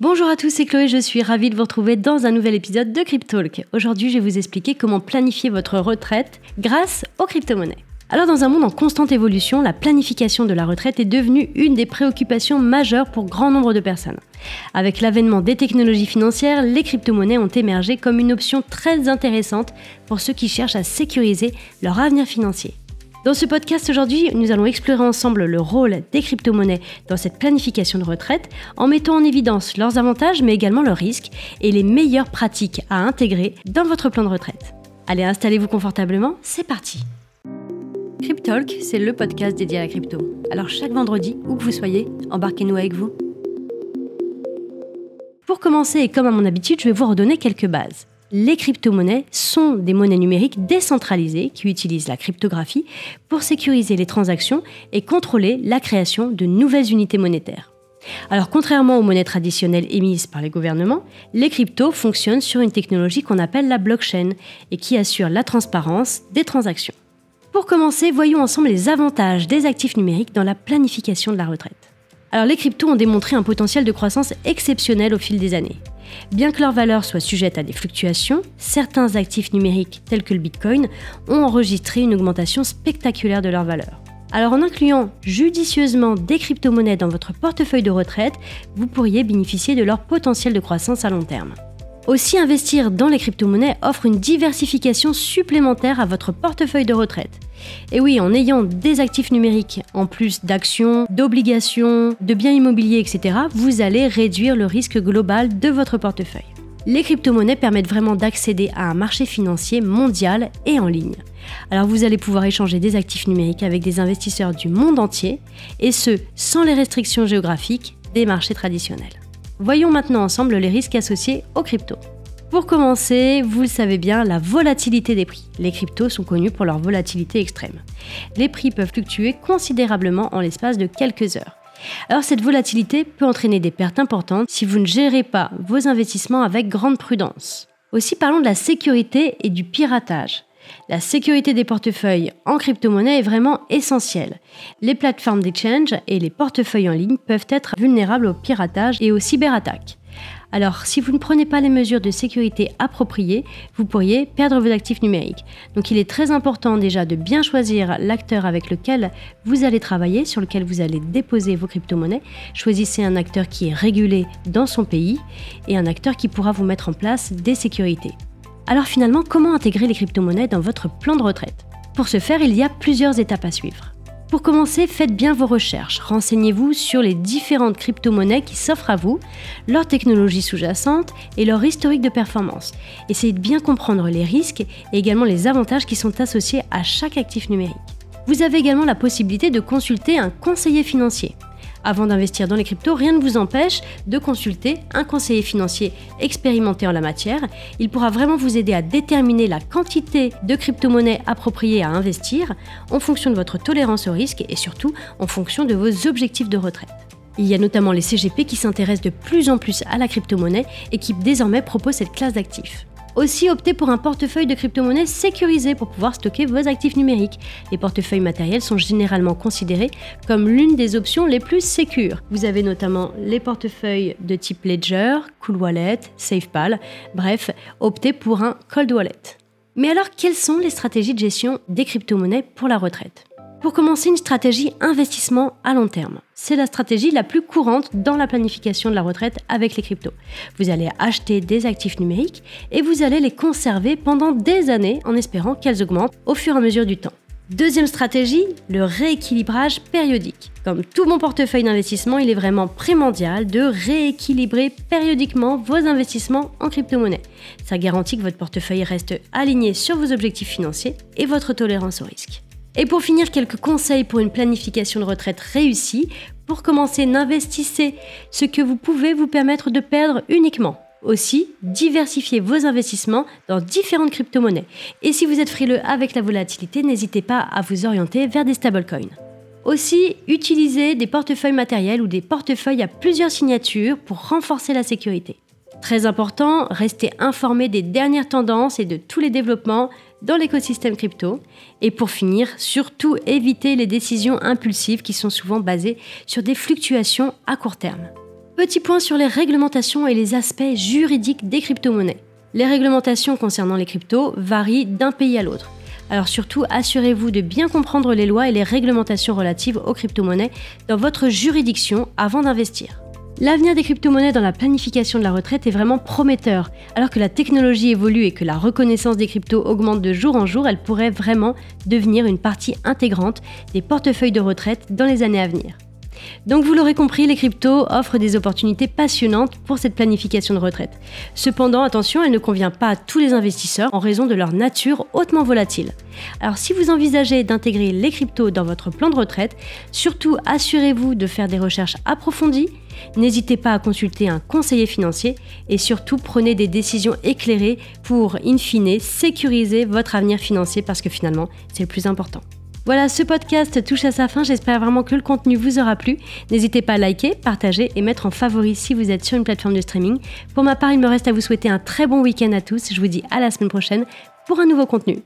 Bonjour à tous, c'est Chloé, je suis ravie de vous retrouver dans un nouvel épisode de Cryptalk. Aujourd'hui, je vais vous expliquer comment planifier votre retraite grâce aux crypto-monnaies. Alors dans un monde en constante évolution, la planification de la retraite est devenue une des préoccupations majeures pour grand nombre de personnes. Avec l'avènement des technologies financières, les crypto-monnaies ont émergé comme une option très intéressante pour ceux qui cherchent à sécuriser leur avenir financier. Dans ce podcast aujourd'hui, nous allons explorer ensemble le rôle des crypto-monnaies dans cette planification de retraite en mettant en évidence leurs avantages mais également leurs risques et les meilleures pratiques à intégrer dans votre plan de retraite. Allez, installez-vous confortablement, c'est parti Cryptalk, c'est le podcast dédié à la crypto. Alors chaque vendredi, où que vous soyez, embarquez-nous avec vous. Pour commencer, et comme à mon habitude, je vais vous redonner quelques bases les crypto-monnaies sont des monnaies numériques décentralisées qui utilisent la cryptographie pour sécuriser les transactions et contrôler la création de nouvelles unités monétaires. Alors contrairement aux monnaies traditionnelles émises par les gouvernements, les cryptos fonctionnent sur une technologie qu'on appelle la blockchain et qui assure la transparence des transactions. Pour commencer, voyons ensemble les avantages des actifs numériques dans la planification de la retraite. Alors les cryptos ont démontré un potentiel de croissance exceptionnel au fil des années. Bien que leur valeur soit sujette à des fluctuations, certains actifs numériques tels que le Bitcoin ont enregistré une augmentation spectaculaire de leur valeur. Alors en incluant judicieusement des crypto-monnaies dans votre portefeuille de retraite, vous pourriez bénéficier de leur potentiel de croissance à long terme. Aussi, investir dans les crypto-monnaies offre une diversification supplémentaire à votre portefeuille de retraite. Et oui, en ayant des actifs numériques, en plus d'actions, d'obligations, de biens immobiliers, etc., vous allez réduire le risque global de votre portefeuille. Les crypto-monnaies permettent vraiment d'accéder à un marché financier mondial et en ligne. Alors vous allez pouvoir échanger des actifs numériques avec des investisseurs du monde entier, et ce, sans les restrictions géographiques des marchés traditionnels. Voyons maintenant ensemble les risques associés aux cryptos. Pour commencer, vous le savez bien, la volatilité des prix. Les cryptos sont connus pour leur volatilité extrême. Les prix peuvent fluctuer considérablement en l'espace de quelques heures. Alors cette volatilité peut entraîner des pertes importantes si vous ne gérez pas vos investissements avec grande prudence. Aussi parlons de la sécurité et du piratage. La sécurité des portefeuilles en crypto-monnaie est vraiment essentielle. Les plateformes d'exchange et les portefeuilles en ligne peuvent être vulnérables au piratage et aux cyberattaques. Alors, si vous ne prenez pas les mesures de sécurité appropriées, vous pourriez perdre vos actifs numériques. Donc, il est très important déjà de bien choisir l'acteur avec lequel vous allez travailler, sur lequel vous allez déposer vos crypto-monnaies. Choisissez un acteur qui est régulé dans son pays et un acteur qui pourra vous mettre en place des sécurités. Alors finalement, comment intégrer les crypto-monnaies dans votre plan de retraite? Pour ce faire, il y a plusieurs étapes à suivre. Pour commencer, faites bien vos recherches. Renseignez-vous sur les différentes crypto-monnaies qui s'offrent à vous, leur technologie sous-jacente et leur historique de performance. Essayez de bien comprendre les risques et également les avantages qui sont associés à chaque actif numérique. Vous avez également la possibilité de consulter un conseiller financier. Avant d'investir dans les cryptos, rien ne vous empêche de consulter un conseiller financier expérimenté en la matière. Il pourra vraiment vous aider à déterminer la quantité de crypto-monnaies appropriées à investir en fonction de votre tolérance au risque et surtout en fonction de vos objectifs de retraite. Il y a notamment les CGP qui s'intéressent de plus en plus à la crypto-monnaie et qui désormais proposent cette classe d'actifs. Aussi, optez pour un portefeuille de crypto-monnaies sécurisé pour pouvoir stocker vos actifs numériques. Les portefeuilles matériels sont généralement considérés comme l'une des options les plus sécures. Vous avez notamment les portefeuilles de type Ledger, Cool Wallet, SafePal, bref, optez pour un Cold Wallet. Mais alors, quelles sont les stratégies de gestion des crypto-monnaies pour la retraite? Pour commencer, une stratégie investissement à long terme. C'est la stratégie la plus courante dans la planification de la retraite avec les cryptos. Vous allez acheter des actifs numériques et vous allez les conserver pendant des années en espérant qu'elles augmentent au fur et à mesure du temps. Deuxième stratégie, le rééquilibrage périodique. Comme tout bon portefeuille d'investissement, il est vraiment primordial de rééquilibrer périodiquement vos investissements en crypto-monnaie. Ça garantit que votre portefeuille reste aligné sur vos objectifs financiers et votre tolérance au risque. Et pour finir, quelques conseils pour une planification de retraite réussie. Pour commencer, n'investissez ce que vous pouvez vous permettre de perdre uniquement. Aussi, diversifiez vos investissements dans différentes crypto-monnaies. Et si vous êtes frileux avec la volatilité, n'hésitez pas à vous orienter vers des stablecoins. Aussi, utilisez des portefeuilles matériels ou des portefeuilles à plusieurs signatures pour renforcer la sécurité. Très important, restez informé des dernières tendances et de tous les développements dans l'écosystème crypto. Et pour finir, surtout évitez les décisions impulsives qui sont souvent basées sur des fluctuations à court terme. Petit point sur les réglementations et les aspects juridiques des crypto-monnaies. Les réglementations concernant les cryptos varient d'un pays à l'autre. Alors surtout, assurez-vous de bien comprendre les lois et les réglementations relatives aux crypto-monnaies dans votre juridiction avant d'investir. L'avenir des crypto-monnaies dans la planification de la retraite est vraiment prometteur. Alors que la technologie évolue et que la reconnaissance des cryptos augmente de jour en jour, elle pourrait vraiment devenir une partie intégrante des portefeuilles de retraite dans les années à venir. Donc vous l'aurez compris, les cryptos offrent des opportunités passionnantes pour cette planification de retraite. Cependant, attention, elle ne convient pas à tous les investisseurs en raison de leur nature hautement volatile. Alors si vous envisagez d'intégrer les cryptos dans votre plan de retraite, surtout assurez-vous de faire des recherches approfondies, n'hésitez pas à consulter un conseiller financier et surtout prenez des décisions éclairées pour, in fine, sécuriser votre avenir financier parce que finalement, c'est le plus important. Voilà, ce podcast touche à sa fin. J'espère vraiment que le contenu vous aura plu. N'hésitez pas à liker, partager et mettre en favori si vous êtes sur une plateforme de streaming. Pour ma part, il me reste à vous souhaiter un très bon week-end à tous. Je vous dis à la semaine prochaine pour un nouveau contenu.